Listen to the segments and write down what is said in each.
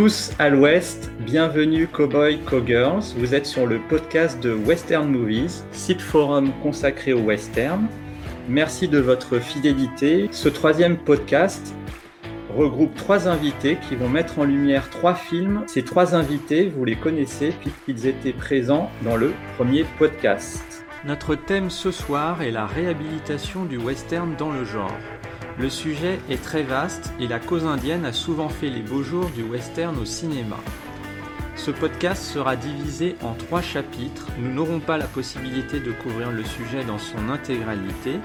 Tous à l'Ouest, bienvenue Cowboy Cowgirls. Vous êtes sur le podcast de Western Movies, site forum consacré au western. Merci de votre fidélité. Ce troisième podcast regroupe trois invités qui vont mettre en lumière trois films. Ces trois invités, vous les connaissez puisqu'ils étaient présents dans le premier podcast. Notre thème ce soir est la réhabilitation du western dans le genre. Le sujet est très vaste et la cause indienne a souvent fait les beaux jours du western au cinéma. Ce podcast sera divisé en trois chapitres. Nous n'aurons pas la possibilité de couvrir le sujet dans son intégralité.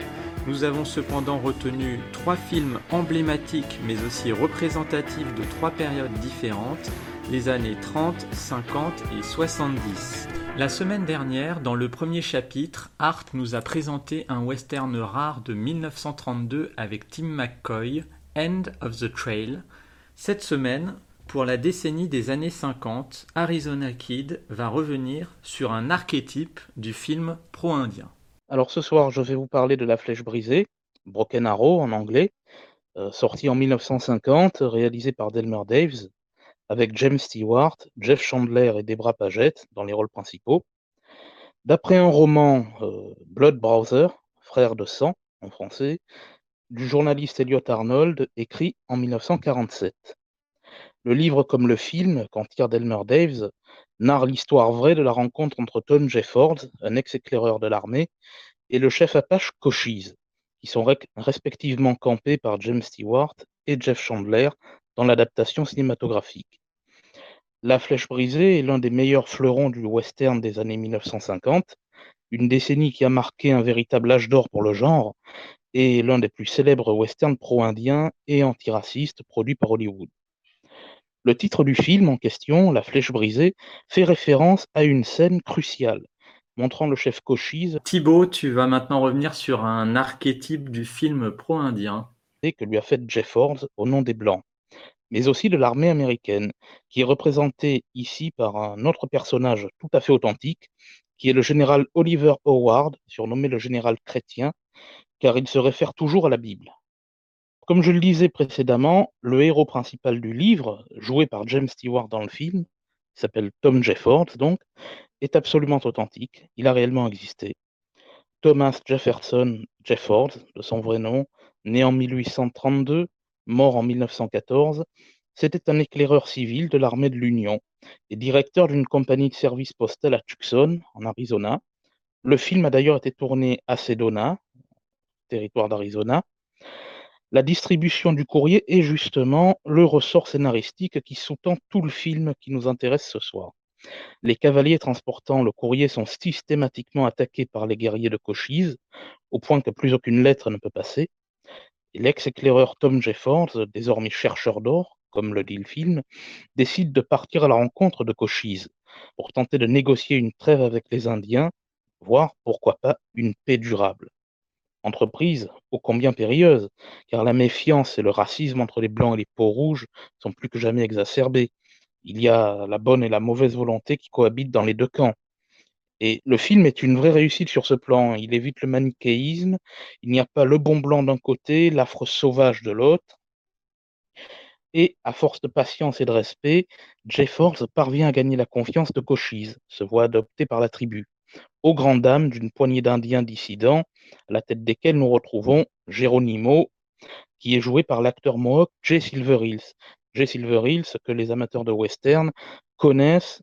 Nous avons cependant retenu trois films emblématiques mais aussi représentatifs de trois périodes différentes, les années 30, 50 et 70. La semaine dernière, dans le premier chapitre, Art nous a présenté un western rare de 1932 avec Tim McCoy, End of the Trail. Cette semaine, pour la décennie des années 50, Arizona Kid va revenir sur un archétype du film pro-indien. Alors ce soir, je vais vous parler de La Flèche brisée, Broken Arrow en anglais, euh, sorti en 1950, réalisé par Delmer Daves, avec James Stewart, Jeff Chandler et Debra Paget dans les rôles principaux. D'après un roman euh, Blood Browser, Frère de sang en français, du journaliste Elliot Arnold, écrit en 1947. Le livre comme le film, qu'en tire Delmer Daves, narre l'histoire vraie de la rencontre entre Tom Jeffords, un ex-éclaireur de l'armée, et le chef Apache Cochise, qui sont respectivement campés par James Stewart et Jeff Chandler dans l'adaptation cinématographique. La Flèche brisée est l'un des meilleurs fleurons du western des années 1950, une décennie qui a marqué un véritable âge d'or pour le genre, et l'un des plus célèbres westerns pro-indiens et antiracistes produits par Hollywood. Le titre du film en question, La Flèche brisée, fait référence à une scène cruciale, montrant le chef Cochise. Thibaut, tu vas maintenant revenir sur un archétype du film pro-indien. Que lui a fait Jeff Ford au nom des Blancs mais aussi de l'armée américaine, qui est représentée ici par un autre personnage tout à fait authentique, qui est le général Oliver Howard, surnommé le général chrétien, car il se réfère toujours à la Bible. Comme je le disais précédemment, le héros principal du livre, joué par James Stewart dans le film, s'appelle Tom Jeffords donc, est absolument authentique, il a réellement existé. Thomas Jefferson Jeffords, de son vrai nom, né en 1832, mort en 1914, c'était un éclaireur civil de l'armée de l'Union et directeur d'une compagnie de service postal à Tucson, en Arizona. Le film a d'ailleurs été tourné à Sedona, territoire d'Arizona. La distribution du courrier est justement le ressort scénaristique qui sous-tend tout le film qui nous intéresse ce soir. Les cavaliers transportant le courrier sont systématiquement attaqués par les guerriers de Cochise, au point que plus aucune lettre ne peut passer l'ex-éclaireur Tom Jeffords, désormais chercheur d'or, comme le dit le film, décide de partir à la rencontre de Cochise pour tenter de négocier une trêve avec les Indiens, voire, pourquoi pas, une paix durable. Entreprise ô combien périlleuse, car la méfiance et le racisme entre les Blancs et les peaux rouges sont plus que jamais exacerbés. Il y a la bonne et la mauvaise volonté qui cohabitent dans les deux camps. Et le film est une vraie réussite sur ce plan. Il évite le manichéisme. Il n'y a pas le bon blanc d'un côté, l'affre sauvage de l'autre. Et à force de patience et de respect, Jeffords parvient à gagner la confiance de Cochise, se voit adopté par la tribu, aux grandes dames d'une poignée d'Indiens dissidents, à la tête desquels nous retrouvons Geronimo, qui est joué par l'acteur mohawk Jay Silverhills. Jay Silverhills, que les amateurs de western connaissent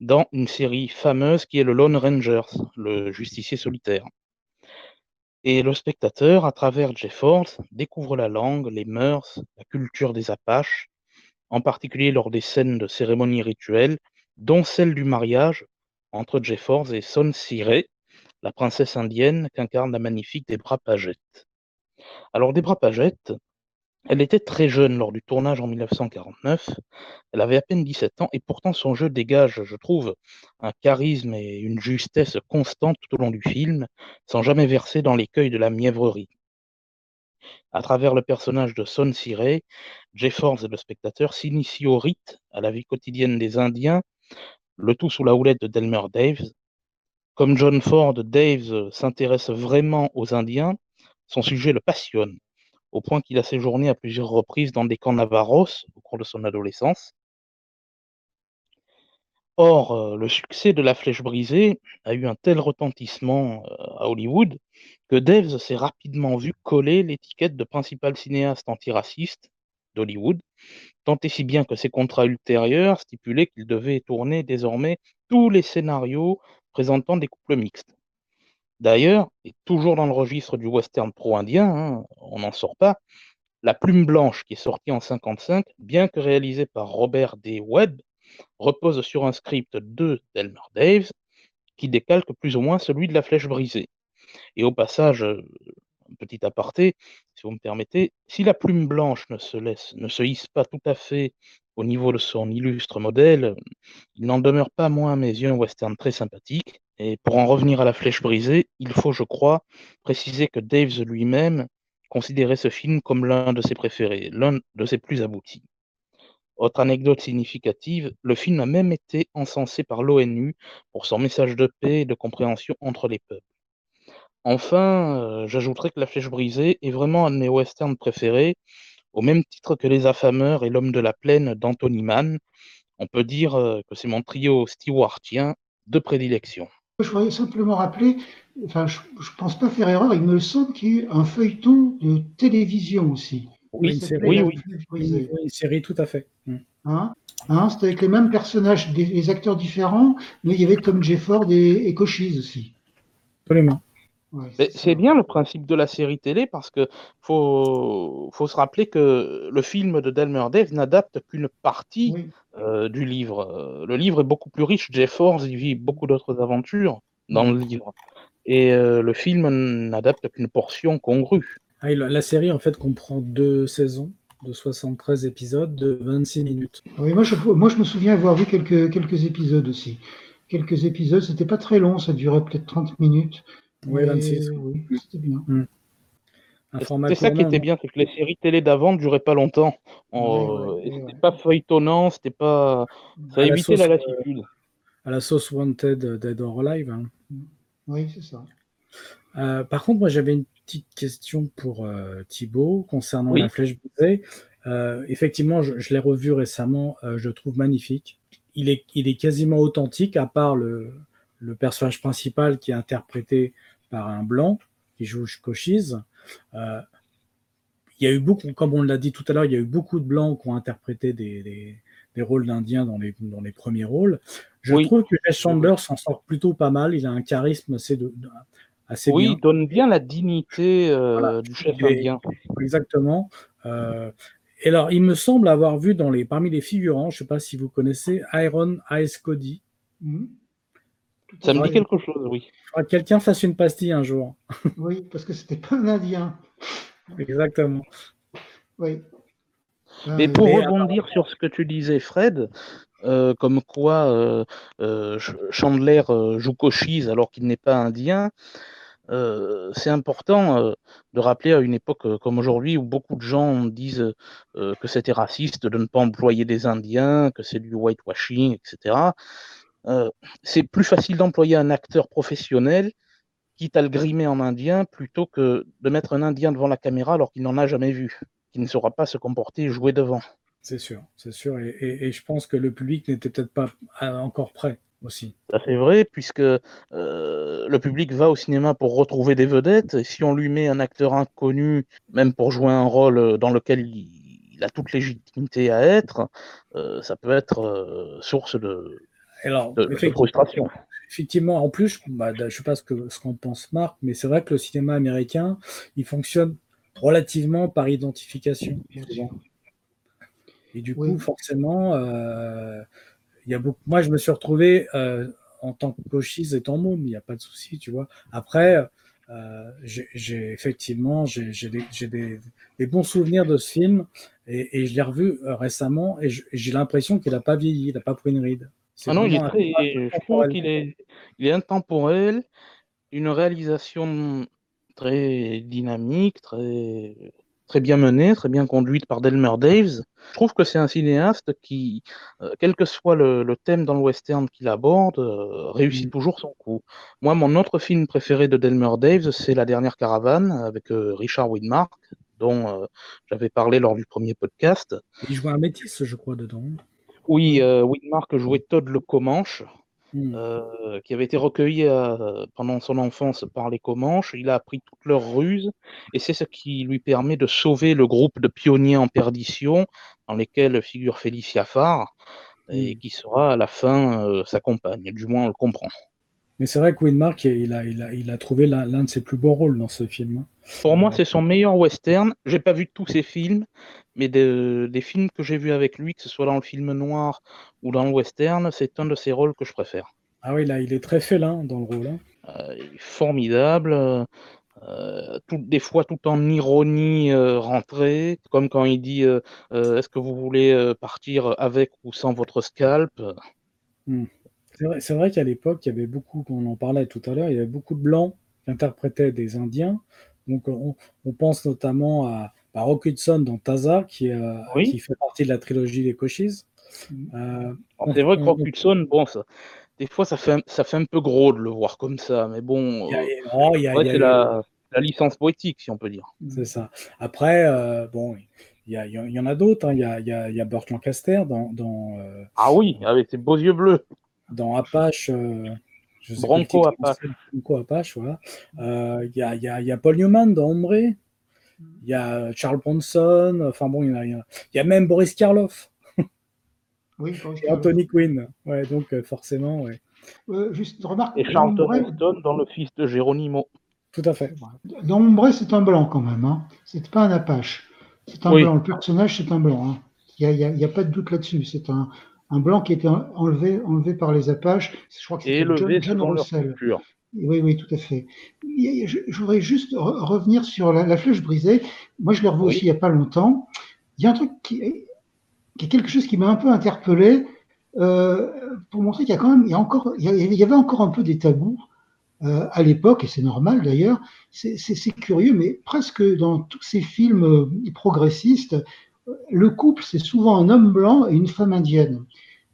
dans une série fameuse qui est le Lone Rangers, le justicier solitaire. Et le spectateur, à travers Jeffords, découvre la langue, les mœurs, la culture des Apaches, en particulier lors des scènes de cérémonies rituelles, dont celle du mariage entre Jeffords et Son Siré, la princesse indienne qu'incarne la magnifique Debra Paget. Alors Debra Paget, elle était très jeune lors du tournage en 1949. Elle avait à peine 17 ans et pourtant son jeu dégage, je trouve, un charisme et une justesse constante tout au long du film, sans jamais verser dans l'écueil de la mièvrerie. À travers le personnage de Son Siré, Jeffords et le spectateur s'initient au rite, à la vie quotidienne des Indiens, le tout sous la houlette de Delmer Daves. Comme John Ford, Daves s'intéresse vraiment aux Indiens, son sujet le passionne au point qu'il a séjourné à plusieurs reprises dans des camps navarros au cours de son adolescence. Or, euh, le succès de La Flèche brisée a eu un tel retentissement euh, à Hollywood que Deves s'est rapidement vu coller l'étiquette de principal cinéaste antiraciste d'Hollywood, tant et si bien que ses contrats ultérieurs stipulaient qu'il devait tourner désormais tous les scénarios présentant des couples mixtes. D'ailleurs, et toujours dans le registre du western pro-indien, hein, on n'en sort pas, La Plume Blanche, qui est sortie en 55, bien que réalisée par Robert D. Webb, repose sur un script de Delmer Daves qui décalque plus ou moins celui de La Flèche brisée. Et au passage, euh, un petit aparté, si vous me permettez, si La Plume Blanche ne se, laisse, ne se hisse pas tout à fait au niveau de son illustre modèle, il n'en demeure pas moins à mes yeux un western très sympathique. Et pour en revenir à La Flèche brisée, il faut, je crois, préciser que Daves lui-même considérait ce film comme l'un de ses préférés, l'un de ses plus aboutis. Autre anecdote significative, le film a même été encensé par l'ONU pour son message de paix et de compréhension entre les peuples. Enfin, euh, j'ajouterai que La Flèche brisée est vraiment un de mes westerns préférés, au même titre que Les Affameurs et L'Homme de la Plaine d'Anthony Mann. On peut dire euh, que c'est mon trio stewardien de prédilection. Je voudrais simplement rappeler, enfin, je ne pense pas faire erreur, il me semble qu'il y a eu un feuilleton de télévision aussi. Oui, une série, oui, oui. une série, tout à fait. Mm. Hein hein, C'était avec les mêmes personnages, des, acteurs différents, mais il y avait Tom Jefford et, et Cochise aussi. Absolument. C'est bien le principe de la série télé parce que faut, faut se rappeler que le film de Delmer Dave n'adapte qu'une partie euh, du livre. Le livre est beaucoup plus riche. Jefford il vit beaucoup d'autres aventures dans le livre. Et euh, le film n'adapte qu'une portion congrue. Ah, la série, en fait, comprend deux saisons de 73 épisodes de 26 minutes. Oui, moi je, moi, je me souviens avoir vu quelques, quelques épisodes aussi. Quelques épisodes, c'était pas très long, ça durait peut-être 30 minutes. Oui, 26. Oui, c'était bien. Hmm. C'est ça qui était bien, c'est que les séries télé d'avant ne duraient pas longtemps. c'était pas feuilletonnant, c'était pas. Ça évitait la, lassitude. Euh, à la sauce Wanted Dead or Alive. Hein. Oui, c'est ça. Euh, par contre, moi j'avais une petite question pour euh, Thibaut concernant la flèche brisée. Euh, effectivement, je, l'ai revu récemment, euh, je le trouve magnifique. Il est, il est quasiment authentique, à part le, le, personnage principal qui est interprété par un blanc qui joue Cochise. il y a eu beaucoup, comme on l'a dit tout à l'heure, il y a eu beaucoup de blancs qui ont interprété des, des, des rôles d'indiens dans les, dans les premiers rôles. Je trouve que Jess Chandler s'en sort plutôt pas mal. Il a un charisme assez de, oui, il donne bien la dignité euh, du chef indien. Exactement. Euh, et alors, il me semble avoir vu dans les, parmi les figurants, je ne sais pas si vous connaissez, Iron Ice Cody. Hmm. Ça me dit quelque chose, oui. Que quelqu'un fasse une pastille un jour. Oui, parce que c'était pas un Indien. Exactement. Oui. Mais pour rebondir sur ce que tu disais, Fred, euh, comme quoi Chandler joue Cochise alors qu'il n'est pas indien, euh, c'est important euh, de rappeler à une époque euh, comme aujourd'hui où beaucoup de gens disent que c'était raciste de ne pas employer des Indiens, que c'est du whitewashing, etc. c'est plus facile d'employer un acteur professionnel, quitte à le grimer en Indien, plutôt que de mettre un Indien devant la caméra alors qu'il n'en a jamais vu, qu'il ne saura pas se comporter et jouer devant. C'est sûr, c'est sûr. et, je pense que le public n'était peut-être pas encore prêt aussi. Ça c'est vrai, puisque euh, le public va au cinéma pour retrouver des vedettes. Et si on lui met un acteur inconnu, même pour jouer un rôle euh, dans lequel il, a toute légitimité à être, euh, ça peut être source de, Alors, frustration. Effectivement, en plus, bah, je ne sais pas ce qu'en ce pense Marc, mais c'est vrai que le cinéma américain, il fonctionne relativement par identification. Et du coup, forcément, moi, je me suis retrouvé euh, en tant que cochise étant môme, il n'y a pas de souci, tu vois. Après, euh, j'ai effectivement j'ai des, bons souvenirs de ce film et, je l'ai revu euh, récemment et j'ai l'impression qu'il n'a pas vieilli, il n'a pas pris une ride. Ah non, il est très, je trouve qu'il est, il est intemporel, une réalisation très dynamique, très très bien menée, très bien conduite par Delmer Daves. Je trouve que c'est un cinéaste qui, euh, quel que soit le, thème dans le western qu'il aborde, euh, réussit mm. toujours son coup. Moi, mon autre film préféré de Delmer Daves, c'est La dernière caravane avec euh, Richard Widmark, dont j'avais parlé lors du premier podcast. Il joue un métis, je crois, dedans. Oui, euh, Widmark jouait Todd le Comanche, hmm. euh, qui avait été recueilli euh, pendant son enfance par les Comanches. Il a appris toutes leurs ruses et c'est ce qui lui permet de sauver le groupe de pionniers en perdition dans lesquels figure Félicia Farr et hmm. qui sera à la fin sa compagne. Du moins, on le comprend. Mais c'est vrai que Widmark, il a, il a, il a trouvé l'un de ses plus beaux rôles dans ce film. Hein. Pour moi, c'est son meilleur western. J'ai pas vu tous ses films, mais des films que j'ai vus avec lui, que ce soit dans le film noir ou dans le western, c'est un de ses rôles que je préfère. Ah oui, là, il est très félin dans le rôle. Hein. Euh, formidable. Euh, des fois tout en ironie euh, rentrée, comme quand il dit Est-ce que vous voulez partir avec ou sans votre scalp? Hmm. C'est vrai, qu'à l'époque, il y avait beaucoup, on en parlait tout à l'heure, il y avait beaucoup de blancs qui interprétaient des Indiens. Donc on, pense notamment à, Rock Hudson dans Taza, qui, euh, qui, fait partie de la trilogie des Cochise. Euh, c'est vrai que Rock Hudson, bon, ça, des fois ça fait, un, ça fait un peu gros de le voir comme ça, mais bon, c'est la, licence poétique, si on peut dire. C'est ça. Après, euh, bon, il y, y, en a d'autres. Hein. Il y, a, y, a, Burt Lancaster dans. dans ah oui, avec ses beaux yeux bleus dans Apache. Euh, Bronco Apache. Bronco Apache, voilà. Euh, il y, a, y, a, y, a, Paul Newman dans Ombre. Il y a Charles Bronson. Enfin bon, il y, y, a même Boris Karloff. Oui, et Anthony Quinn. Ouais, donc euh, forcément, ouais. juste remarque. Et Charles Heston dans Le Fils de Geronimo. Tout à fait. Dans Ombre, c'est un blanc quand même. Hein. C'est pas un Apache. C'est un blanc. Le personnage, c'est un blanc. Hein. Il n'y a, a, pas de doute là-dessus. C'est un, un blanc qui était enlevé, enlevé par les Apaches. Je crois que c'était John, John Russell. Oui, oui, tout à fait. Je, voudrais juste revenir sur la, flèche brisée. Moi, je l'ai revu aussi il n'y a pas longtemps. Il y a un truc qui, qui est quelque chose qui m'a un peu interpellé euh, pour montrer qu'il y a quand même, il y, a encore, il y avait encore un peu des tabous euh, à l'époque, et c'est normal d'ailleurs. C'est curieux, mais presque dans tous ces films euh, progressistes, le couple, c'est souvent un homme blanc et une femme indienne.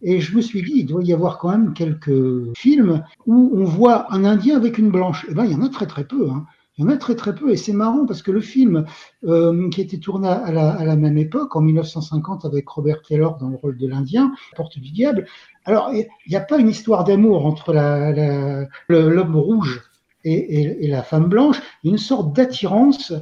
Et je me suis dit, il doit y avoir quand même quelques films où on voit un Indien avec une blanche. Eh bien, il y en a très très peu. Hein. Il y en a très très peu. Et c'est marrant parce que le film euh, qui a été tourné à la, même époque, en 1950, avec Robert Taylor dans le rôle de l'Indien, Porte du Diable, alors il n'y a pas une histoire d'amour entre l'homme rouge et, et, la femme blanche, une sorte d'attirance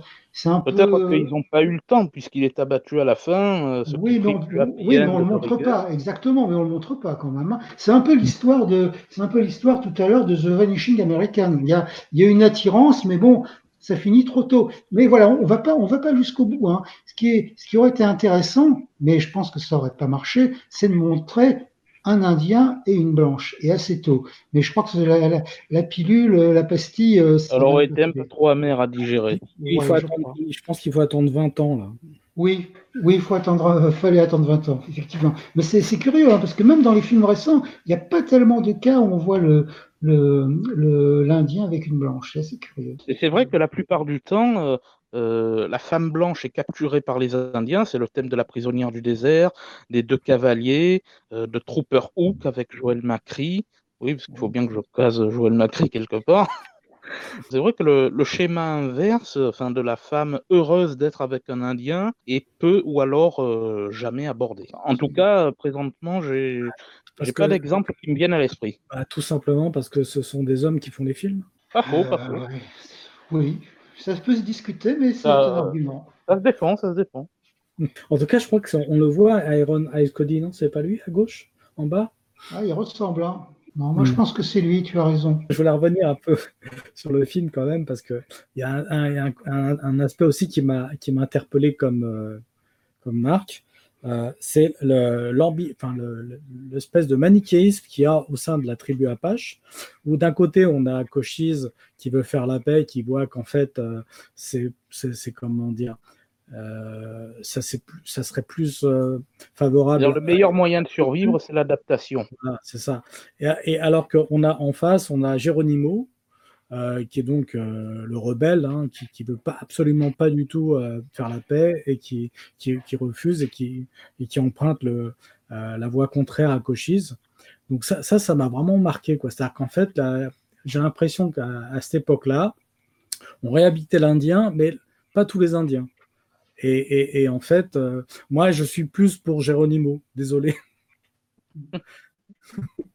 Peut-être qu'ils n'ont pas eu le temps, puisqu'il est abattu à la fin. Euh, oui, mais on, ne le montre pas, exactement, mais on ne le montre pas quand même. Hein. C'est un peu l'histoire de, c'est un peu l'histoire tout à l'heure de The Vanishing American. Il y a, il y a une attirance, mais bon, ça finit trop tôt. Mais voilà, on va pas, on va pas jusqu'au bout. Hein. Ce qui est, ce qui aurait été intéressant, mais je pense que ça aurait pas marché, c'est de montrer un Indien et une blanche, et assez tôt. Mais je crois que la, la, pilule, la pastille. Euh, ça aurait été un peu trop amer à digérer. Il faut attendre, je, pense qu'il faut attendre 20 ans, là. Oui, oui, il faut attendre, euh, fallait attendre 20 ans, effectivement. Mais c'est curieux, hein, parce que même dans les films récents, il n'y a pas tellement de cas où on voit le, l'Indien le, avec une blanche. C'est curieux. c'est vrai que la plupart du temps, euh, euh, la femme blanche est capturée par les Indiens, c'est le thème de la prisonnière du désert, des deux cavaliers, euh, de Trooper Hook avec Joël Macri. Oui, parce qu'il faut bien que je case Joël Macri quelque part. C'est vrai que le, schéma inverse, enfin de la femme heureuse d'être avec un Indien, est peu ou alors euh, jamais abordé. En tout cas, présentement, j'ai n'ai pas d'exemple qui me vienne à l'esprit. Bah, tout simplement parce que ce sont des hommes qui font les films. Pas faux, pas faux. Oui, ça peut se discuter, mais c'est un argument. Ça se défend, ça se défend. En tout cas, je crois qu'on le voit, Iron Ice Cody, non C'est pas lui, à gauche, en bas? Ah, il ressemble. Hein. Non, moi je hmm. pense que c'est lui, tu as raison. Je voulais revenir un peu sur le film quand même, parce qu'il y a un, un, aspect aussi qui m'a interpellé comme, euh, comme Marc. Euh, c'est l'espèce de manichéisme qu'il y a au sein de la tribu Apache, où d'un côté on a Cochise qui veut faire la paix, qui voit qu'en fait euh, c'est comment dire, euh, ça, ça, serait plus favorable. le meilleur moyen de survivre, c'est l'adaptation. c'est ça. Et, et alors qu'on a en face, on a Geronimo, euh, qui est donc euh, le rebelle, hein, qui ne veut pas, absolument pas du tout euh, faire la paix et qui, refuse et qui, emprunte la voie contraire à Cochise. Donc ça, ça m'a vraiment marqué. C'est-à-dire qu'en fait, j'ai l'impression qu'à cette époque-là, on réhabitait l'Indien, mais pas tous les Indiens. Et, et, en fait, moi, je suis plus pour Geronimo, désolé.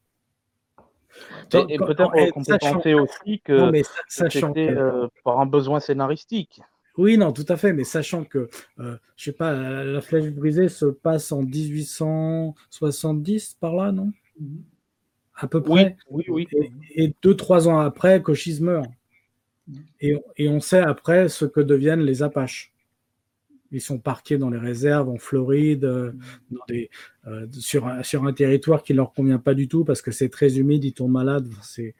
et, peut-être qu'on peut penser aussi que euh, par un besoin scénaristique. Oui, non, tout à fait, mais sachant que, euh, je sais pas, la, flèche brisée se passe en 1870 par là, non? À peu près. Oui, oui. Et, deux, trois ans après, Cochise meurt. Et, et, on sait après ce que deviennent les Apaches. Ils sont parqués dans les réserves en Floride, euh, euh, sur, un, sur un territoire qui ne leur convient pas du tout parce que c'est très humide, ils tombent malades. C'est,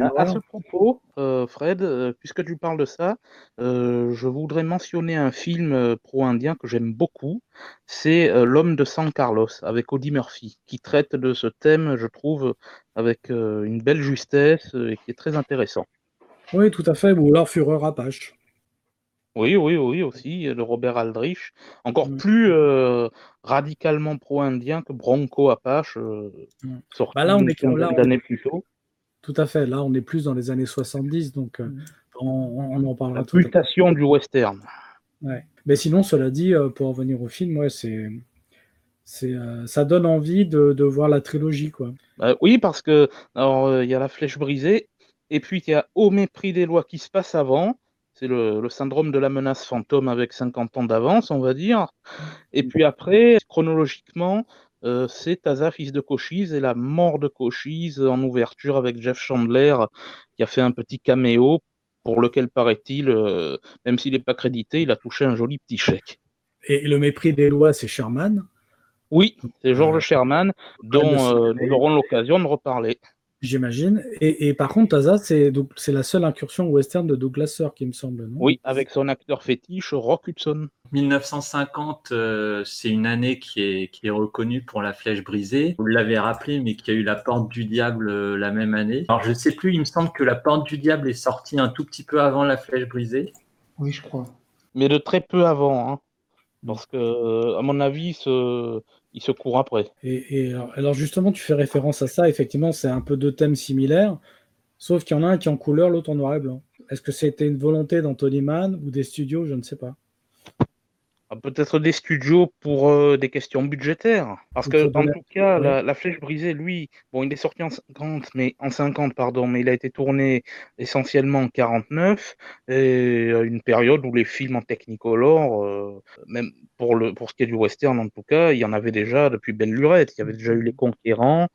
à, ce propos, euh, Fred, puisque tu parles de ça, je voudrais mentionner un film pro-indien que j'aime beaucoup. C'est L'homme de San Carlos avec Audie Murphy, qui traite de ce thème, je trouve, avec une belle justesse et qui est très intéressant. Oui, tout à fait, ou alors Fureur Apache. Oui, oui, oui, aussi, de Robert Aldrich, encore mmh. plus euh, radicalement pro-indien que Bronco Apache, euh, sorti bah là, on est là, années plus tôt. Tout à fait, là on est plus dans les années 70, donc euh, mmh. on, en parlera. La mutation du western. Ouais. Mais sinon, cela dit, pour revenir au film, ouais, c'est, c'est, ça donne envie de, de, voir la trilogie, quoi. Bah oui, parce que il y a la flèche brisée, et puis il y a Au mépris des lois qui se passe avant, c'est le, syndrome de la menace fantôme avec 50 ans d'avance, on va dire. Et puis après, chronologiquement, euh, c'est Taza, fils de Cochise, et la mort de Cochise en ouverture avec Jeff Chandler, qui a fait un petit caméo, pour lequel, paraît-il, euh, même s'il n'est pas crédité, il a touché un joli petit chèque. Et le mépris des lois, c'est Sherman? Oui, c'est George Sherman, dont euh, nous aurons l'occasion de reparler. J'imagine. Et, par contre, Taza, c'est la seule incursion western de Douglas Sir, qui me semble, non? Oui, avec son acteur fétiche, Rock Hudson. 1950, euh, c'est une année qui est, qui est reconnue pour La Flèche brisée. Vous l'avez rappelé, mais qui a eu La Porte du Diable euh, la même année. Alors, je ne sais plus, il me semble que La Porte du Diable est sortie un tout petit peu avant La Flèche brisée. Oui, je crois. Mais de très peu avant. Hein. Parce que, à mon avis, ce, il se court après. Et, alors justement, tu fais référence à ça, effectivement, c'est un peu deux thèmes similaires, sauf qu'il y en a un qui est en couleur, l'autre en noir et blanc. Est-ce que c'était une volonté d'Anthony Mann ou des studios? Je ne sais pas. Ah, peut-être des studios pour euh, des questions budgétaires. Parce que, en tout cas, la, Flèche brisée, lui, bon, il est sorti en 50, mais en 50, pardon, mais il a été tourné essentiellement en 49, et une période où les films en technicolor, euh, même pour, le, pour ce qui est du western en tout cas, il y en avait déjà depuis Belle Lurette. Il y avait déjà eu Les Conquérants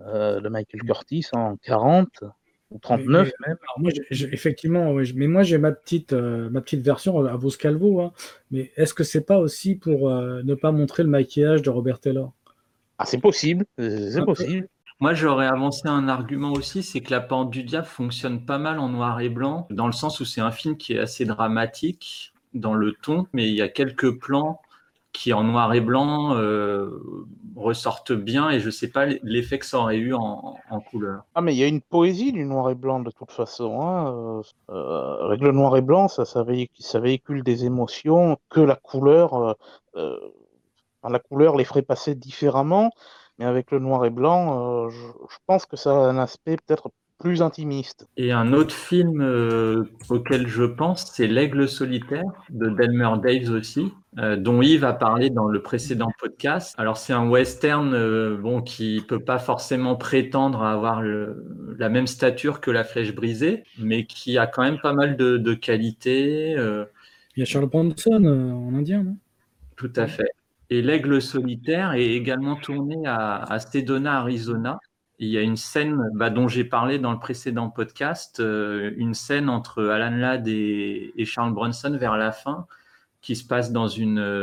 euh, de Michael Curtis en 40 ou 39 même. moi, effectivement, mais moi j'ai ma petite, euh, ma petite version à vos Calvo. Hein. mais est-ce que c'est pas aussi pour euh, ne pas montrer le maquillage de Robert Taylor? Ah, c'est possible, c'est possible. Moi, j'aurais avancé un argument aussi, c'est que La Pente du Diable fonctionne pas mal en noir et blanc, dans le sens où c'est un film qui est assez dramatique dans le ton, mais il y a quelques plans qui en noir et blanc euh, ressortent bien et je ne sais pas l'effet que ça aurait eu en, couleur. Ah mais il y a une poésie du noir et blanc de toute façon. Hein. Euh, euh, avec le noir et blanc, ça, ça, véhicule, des émotions que la couleur, la couleur les ferait passer différemment. Mais avec le noir et blanc, je, je, pense que ça a un aspect peut-être plus intimiste. Et un autre film euh, auquel je pense, c'est L'Aigle solitaire de Delmer Daves aussi, euh, dont Yves a parlé dans le précédent podcast. Alors c'est un western euh, bon qui peut pas forcément prétendre à avoir la même stature que La Flèche brisée, mais qui a quand même pas mal de, de qualités. Il y a Charles Bronson en indien, non? Tout à fait. Et L'Aigle solitaire est également tourné à, à Sedona, Arizona il y a une scène bah, dont j'ai parlé dans le précédent podcast, euh, une scène entre Alan Ladd et, Charles Bronson vers la fin, qui se passe dans,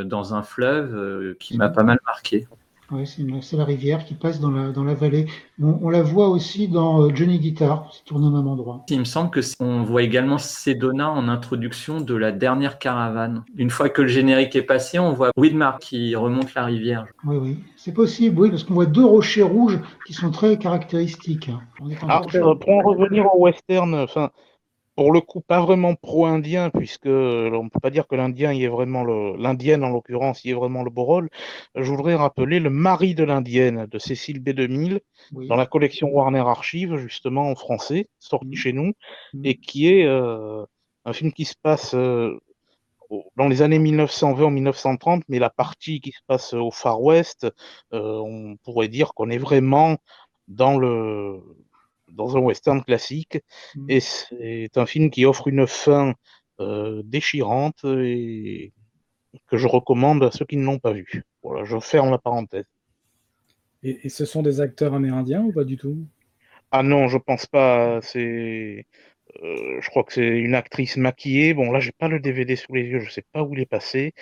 dans un fleuve euh, qui m'a pas mal marqué. Oui, c'est la rivière qui passe dans la, dans la vallée. On, la voit aussi dans euh, Johnny Guitar, qui tourne au même endroit. Il me semble que on voit également Sedona en introduction de la dernière caravane. Une fois que le générique est passé, on voit Widmar qui remonte la rivière. Oui, oui, c'est possible, oui, parce qu'on voit deux rochers rouges qui sont très caractéristiques. Alors, pour en revenir au western, enfin, pour le coup, pas vraiment pro-indien, puisque on ne peut pas dire que l'Indien y est vraiment le, l'indienne en l'occurrence, y est vraiment le beau rôle. Je voudrais rappeler Le mari de l'Indienne de Cécile B. 2000 dans la collection Warner Archive, justement en français, sorti mmh. chez nous, mmh. et qui est euh, un film qui se passe euh, dans les années 1920-1930, mais la partie qui se passe au Far West, on pourrait dire qu'on est vraiment dans le dans un western classique. Mm. Et c'est un film qui offre une fin déchirante et que je recommande à ceux qui ne l'ont pas vu. Voilà, je ferme la parenthèse. Et, ce sont des acteurs amérindiens ou pas du tout? Ah non, je pense pas. C'est, euh, je crois que c'est une actrice maquillée. Bon, là, j'ai pas le DVD sous les yeux, je sais pas où il est passé.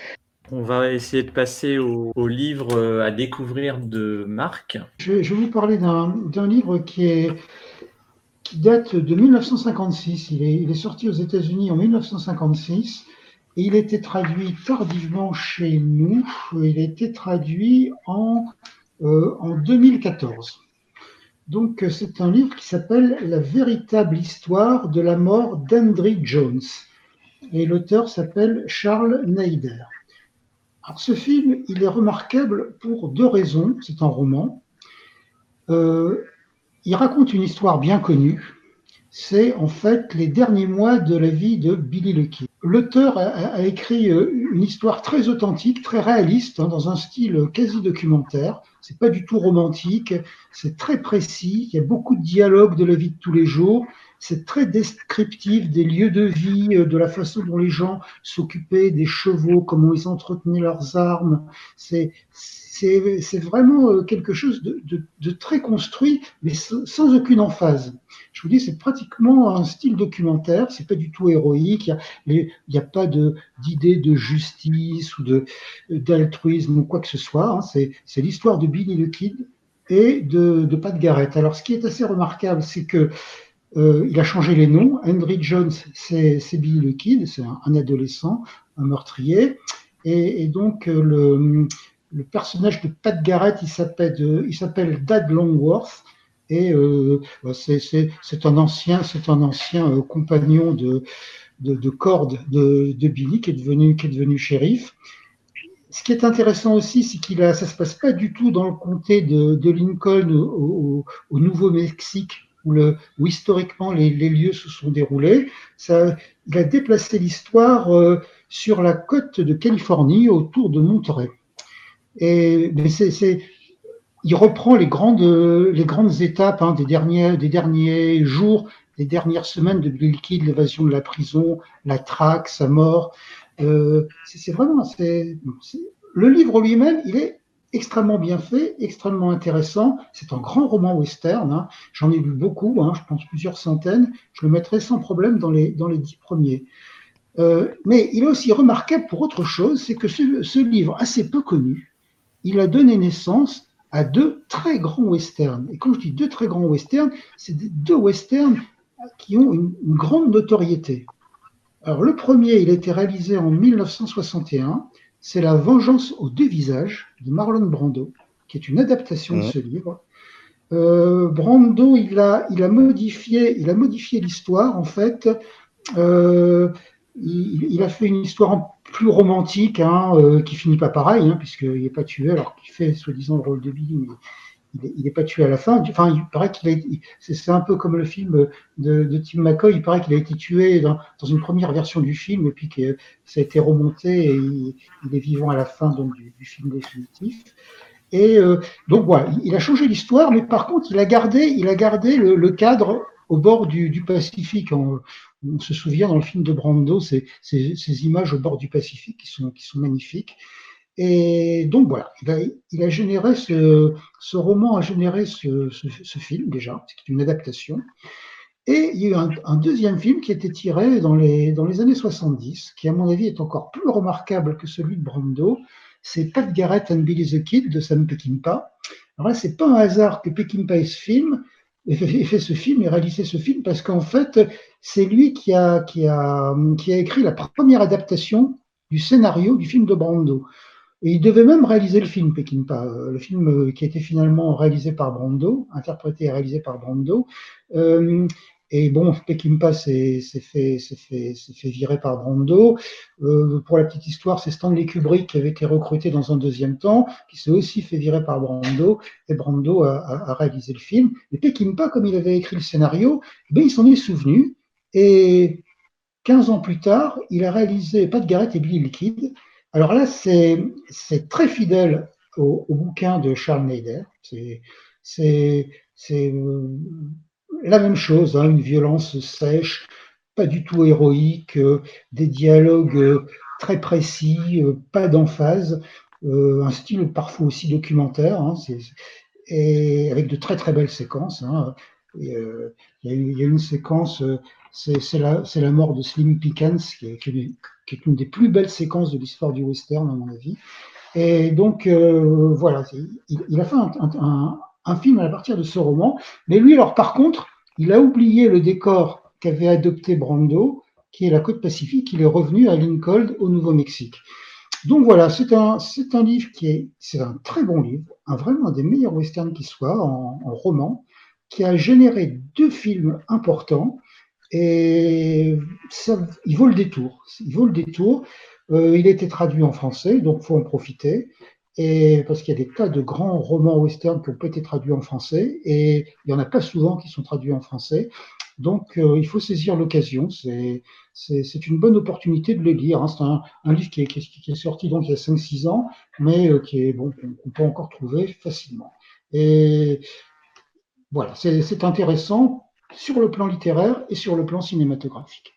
On va essayer de passer au, livre euh, à découvrir de Marc. Je vais, vous parler d'un livre qui, est, qui date de 1956. Il est, sorti aux États-Unis en 1956 et il été traduit tardivement chez nous. Il a été traduit en euh, en 2014. Donc euh, c'est un livre qui s'appelle La véritable histoire de la mort d'Hendry Jones. Et l'auteur s'appelle Charles Neider. Alors ce film, il est remarquable pour deux raisons. C'est un roman. Euh, il raconte une histoire bien connue. C'est en fait les derniers mois de la vie de Billy le Kid. L'auteur a, écrit une histoire très authentique, très réaliste, hein, dans un style quasi documentaire c'est pas du tout romantique, c'est très précis, il y a beaucoup de dialogues de la vie de tous les jours, c'est très descriptif des lieux de vie, euh, de la façon dont les gens s'occupaient des chevaux, comment ils entretenaient leurs armes. C'est c'est vraiment euh, quelque chose de, très construit, mais sans, aucune emphase. Je vous dis, c'est pratiquement un style documentaire, c'est pas du tout héroïque, il n'y a, pas d'idée de, justice ou d'altruisme ou quoi que ce soit. Hein. C'est l'histoire de Billy the Kid et de, Pat Garrett. Alors, ce qui est assez remarquable, c'est que euh, il a changé les noms. Henry Jones, c'est Billy the Kid, c'est un, adolescent, un meurtrier. Et, donc, euh, le, le, personnage de Pat Garrett, il s'appelle euh, Dad Longworth. Et c'est un ancien, un ancien compagnon de, de, de corde de, de, Billy qui est devenu, qui est devenu shérif. Ce qui est intéressant aussi, c'est qu'il a, ça se passe pas du tout dans le comté de, Lincoln au Nouveau-Mexique où, historiquement les, lieux se sont déroulés. Il a déplacé l'histoire euh, sur la côte de Californie, autour de Monterey. Et il reprend les grandes, les grandes étapes hein, des, derniers, des derniers jours, des dernières semaines de Bill Kidd, l'évasion de la prison, la traque, sa mort. Euh, c'est, vraiment, le livre lui-même, il est extrêmement bien fait, extrêmement intéressant. C'est un grand roman western. Hein. J'en ai lu beaucoup, hein, je pense plusieurs centaines. Je le mettrai sans problème dans les, dans les dix premiers. Euh, mais il est aussi remarquable pour autre chose, c'est que ce, livre assez peu connu, il a donné naissance à deux très grands westerns. Et quand je dis deux très grands westerns, c'est deux westerns qui ont une grande notoriété. Alors le premier, il a été réalisé en 1961 c'est La vengeance aux deux visages de Marlon Brando, qui est une adaptation de ce livre. Euh, Brando, il a, il a modifié, il a modifié l'histoire en fait. Euh, il, a fait une histoire plus romantique, hein, euh, qui finit pas pareil, hein, puisqu'il n'est pas tué alors qu'il fait soi-disant le rôle de Billy, mais il n'est pas tué à la fin. Enfin, il paraît qu'il a c'est un peu comme le film de, Tim McCoy. Il paraît qu'il a été tué dans, une première version du film et puis que ça a été remonté et il, est vivant à la fin du, film définitif. Et euh, donc voilà, il a changé l'histoire, mais par contre, il a gardé, il a gardé le, cadre au bord du, Pacifique. On, se souvient dans le film de Brando, ces, images au bord du Pacifique qui sont magnifiques. Et donc voilà, il a, généré ce, roman a généré ce, film déjà, c'est une adaptation. Et il y a eu un, deuxième film qui a été tiré dans les, années 70, qui à mon avis est encore plus remarquable que celui de Brando. C'est Pat Garrett and Billy the Kid de Sam Peckinpah. Alors là, c'est pas un hasard que Peckinpah ait ce film, ait fait ce film et réalisé ce film, parce qu'en fait, c'est lui qui a écrit la première adaptation du scénario du film de Brando. Et il devait même réaliser le film Peckinpah, euh, le film euh, qui a été finalement réalisé par Brando, interprété et réalisé par Brando. Euh, et bon, Peckinpah s'est fait, virer par Brando. pour la petite histoire, c'est Stanley Kubrick qui avait été recruté dans un deuxième temps, qui s'est aussi fait virer par Brando, et Brando a, réalisé le film. Mais Peckinpah, comme il avait écrit le scénario, eh il s'en est souvenu, et 15 ans plus tard, il a réalisé Pas de Garrett et Billy Liquid. Alors là, c'est très fidèle au, bouquin de Charles Neider. C'est euh, la même chose, hein, une violence sèche, pas du tout héroïque, euh, des dialogues euh, très précis, pas d'emphase, un style parfois aussi documentaire, hein, avec de très très belles séquences. Hein. Il y, a une séquence, c'est la, mort de Slim Pickens, qui est, qui une des plus belles séquences de l'histoire du western, à mon avis. Et donc, euh, voilà, il, a fait un, film à partir de ce roman. Mais lui, alors, par contre, il a oublié le décor qu'avait adopté Brando, qui est la côte pacifique. Il est revenu à Lincoln, au Nouveau-Mexique. Donc voilà, c'est un, c'est un livre qui est, c'est un très bon livre, un vraiment un des meilleurs westerns qui soit en roman, qui a généré deux films importants et il vaut le détour. Il vaut le détour. Euh, il a été traduit en français, donc faut en profiter. Et parce qu'il y a des tas de grands romans western qui ont pas été traduits en français, et il y en a pas souvent qui sont traduits en français. Donc euh, il faut saisir l'occasion. C'est une bonne opportunité de les lire. Hein. C'est un, livre qui est, qui est, sorti donc il y a 5-6 ans, mais euh, qui est bon qu'on peut encore trouver facilement. Et voilà, c'est intéressant sur le plan littéraire et sur le plan cinématographique.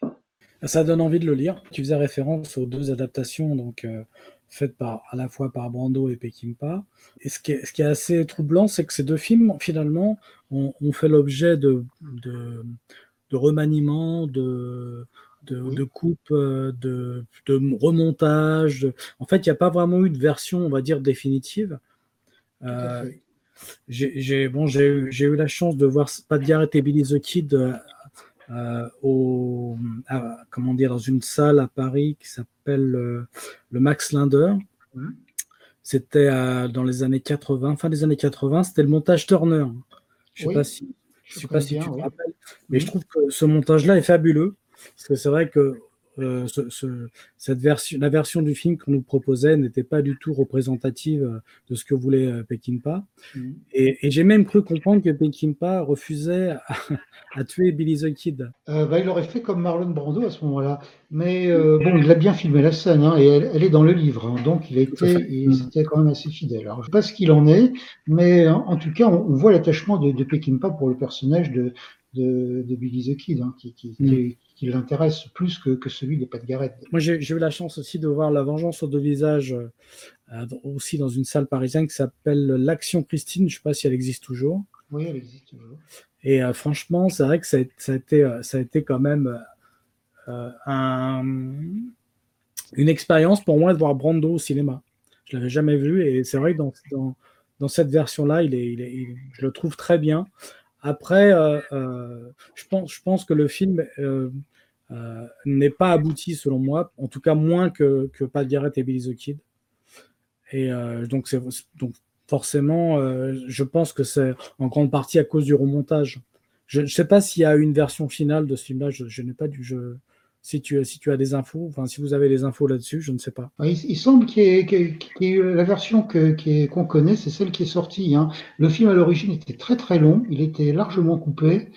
Ça donne envie de le lire. Tu faisais référence aux deux adaptations donc euh, faites par à la fois par Brando et Peckinpah. Et ce qui est, ce qui est assez troublant, c'est que ces deux films finalement ont, fait l'objet de, de, de remaniements, de de, coupe, euh, de, de remontage. En fait, il n'y a pas vraiment eu de version, on va dire, définitive. Euh, j'ai bon, eu, eu la chance de voir Pas de et Billy the Kid euh, au, comment dire, dans une salle à Paris qui s'appelle euh, le Max Linder. C'était dans les années 80, fin des années 80, c'était le montage Turner. Je ne sais pas si, je sais pas si tu te rappelles, mais je trouve que ce montage-là est fabuleux. Parce que c'est vrai que euh, cette version, la version du film qu'on nous proposait n'était pas du tout représentative euh, de ce que voulait euh, Peckinpah. Mm. Et, j'ai même cru comprendre que Peckinpah refusait à, tuer Billy the Kid. bah, il aurait fait comme Marlon Brando à ce moment-là. Mais bon, il a bien filmé la scène, hein, et elle, est dans le livre. Hein, donc il était, mm. c'était quand même assez fidèle. Alors, je ne sais pas ce qu'il en est, mais en, tout cas, on, voit l'attachement de, de Peckinpah pour le personnage de, de, Billy the Kid, hein, qui, qui, mm qui l'intéresse plus que, que, celui des Pat Garrett. Moi, j'ai eu la chance aussi de voir La Vengeance aux deux visages euh, aussi dans une salle parisienne qui s'appelle l'Action Christine. Je ne sais pas si elle existe toujours. Oui, elle existe toujours. Et euh, franchement, c'est vrai que ça a, ça a, été, euh, ça a été quand même un, une expérience pour moi de voir Brando au cinéma. Je l'avais jamais vu et c'est vrai que dans, dans, dans cette version-là, il est, il est, je le trouve très bien. Après, euh, euh, je, pense, que le film euh, n'est pas abouti selon moi, en tout cas moins que, que Pat et Billy the Kid. Et donc, donc forcément, je pense que c'est en grande partie à cause du remontage. Je ne sais pas s'il y a une version finale de ce film-là, je, je n'ai pas du jeu si tu, si tu as des infos, enfin si vous avez des infos là-dessus, je ne sais pas. Il, semble qu'il y, ait la version qu'on connaît, c'est celle qui est sortie. Hein. Le film à l'origine était très très long, il était largement coupé.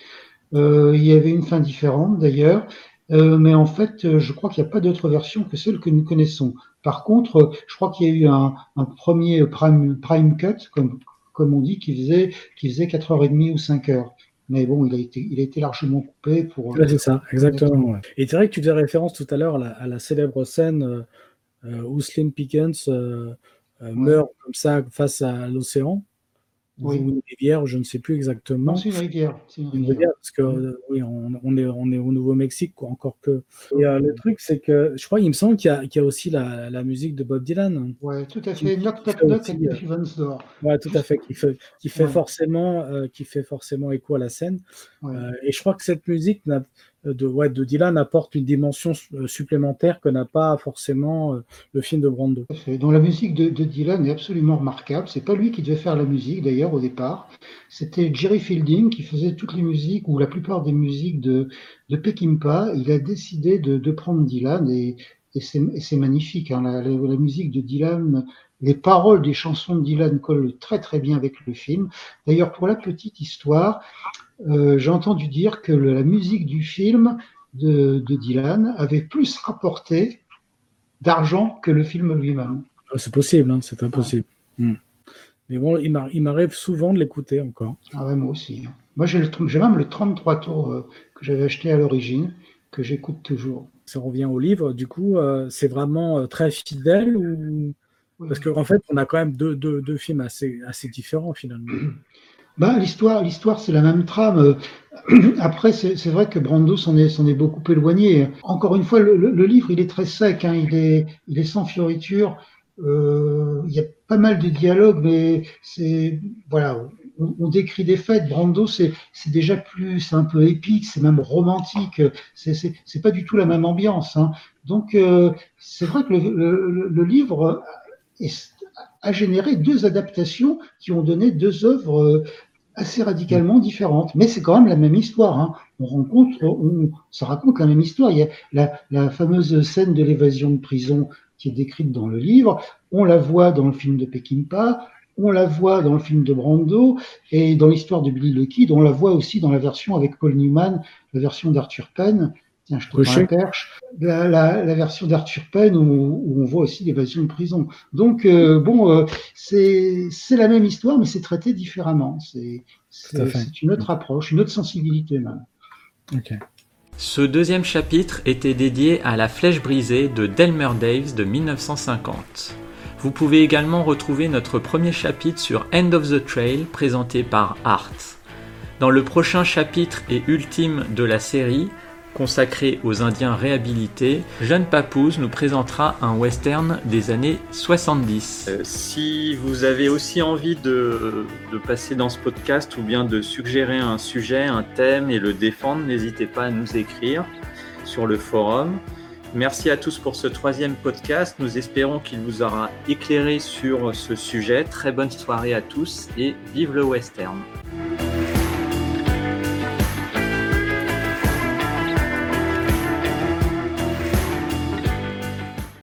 Euh, il y avait une fin différente d'ailleurs, euh, mais en fait, je crois qu'il n'y a pas d'autre version que celle que nous connaissons. Par contre, je crois qu'il y a eu un, premier prime, prime cut, comme, comme on dit, qui faisait, qui faisait 4h30 ou 5h mais bon, il a été, il a été largement coupé pour. c'est ça, exactement. Et c'est vrai que tu faisais référence tout à l'heure à, la célèbre scène euh, euh, où Slim Pickens euh, meurt comme ça face à l'océan oui. une rivière, je ne sais plus exactement. C'est une rivière. Une rivière. parce que mm. oui, on, est, on est au Nouveau-Mexique, encore que. Et le truc, c'est que je crois, il me semble qu'il y, y, a aussi la, la, musique de Bob Dylan. Oui, tout à fait. Knock Knock Knock Door. Oui, tout à fait, qui fait, qui fait forcément, qui fait forcément écho à la scène. et je crois que cette musique n'a de, ouais, de Dylan apporte une dimension euh, supplémentaire que n'a pas forcément euh, le film de Brando. Donc la musique de, Dylan est absolument remarquable. C'est pas lui qui devait faire la musique d'ailleurs au départ. C'était Jerry Fielding qui faisait toutes les musiques ou la plupart des musiques de, de Peckinpah. Il a décidé de, prendre Dylan et, c'est magnifique. Hein. La, musique de Dylan, les paroles des chansons de Dylan collent très très bien avec le film. D'ailleurs, pour la petite histoire, euh, j'ai entendu dire que la musique du film de, Dylan avait plus rapporté d'argent que le film lui-même. Ah, c'est possible, hein, c'est impossible. Hmm. Mais bon, il m'arrive souvent de l'écouter encore. Ah ouais, moi aussi. Moi, j'ai même le 33 tours euh, que j'avais acheté à l'origine, que j'écoute toujours. Ça revient au livre, du coup, euh, c'est vraiment très fidèle ou... Parce qu'en fait, on a quand même deux, films assez, différents finalement. Bah, l'histoire, l'histoire, c'est la même trame. Après, c'est vrai que Brando s'en est, beaucoup éloigné. Encore une fois, le, livre, il est très sec, hein. il, est, sans fioriture. Euh, il y a pas mal de dialogues, mais voilà, on, décrit des fêtes. Brando, c'est déjà plus, c'est un peu épique, c'est même romantique. C'est pas du tout la même ambiance. Hein. Donc, euh, c'est vrai que le livre a généré deux adaptations qui ont donné deux œuvres euh, assez radicalement différentes. Mais c'est quand même la même histoire. Hein. On rencontre, on, ça raconte la même histoire. Il y a la, fameuse scène de l'évasion de prison qui est décrite dans le livre. On la voit dans le film de Peckinpah. On la voit dans le film de Brando et dans l'histoire de Billy the Kid, on la voit aussi dans la version avec Paul Newman, la version d'Arthur Penn. Tiens, je te un perche. La, la, version d'Arthur Penn où, on voit aussi l'évasion de prison. Donc, euh, bon, euh, c'est la même histoire, mais c'est traité différemment. C'est une autre approche, une autre sensibilité même. Ce deuxième chapitre était dédié à La Flèche brisée de Delmer Daves de 1950. Vous pouvez également retrouver notre premier chapitre sur End of the Trail présenté par Art. Dans le prochain chapitre et ultime de la série, consacré aux Indiens réhabilités, Jeanne Papouze nous présentera un western des années 70. Euh, si vous avez aussi envie de, de, passer dans ce podcast ou bien de suggérer un sujet, un thème et le défendre, n'hésitez pas à nous écrire sur le forum. Merci à tous pour ce troisième podcast. Nous espérons qu'il vous aura éclairé sur ce sujet. Très bonne soirée à tous et vive le western.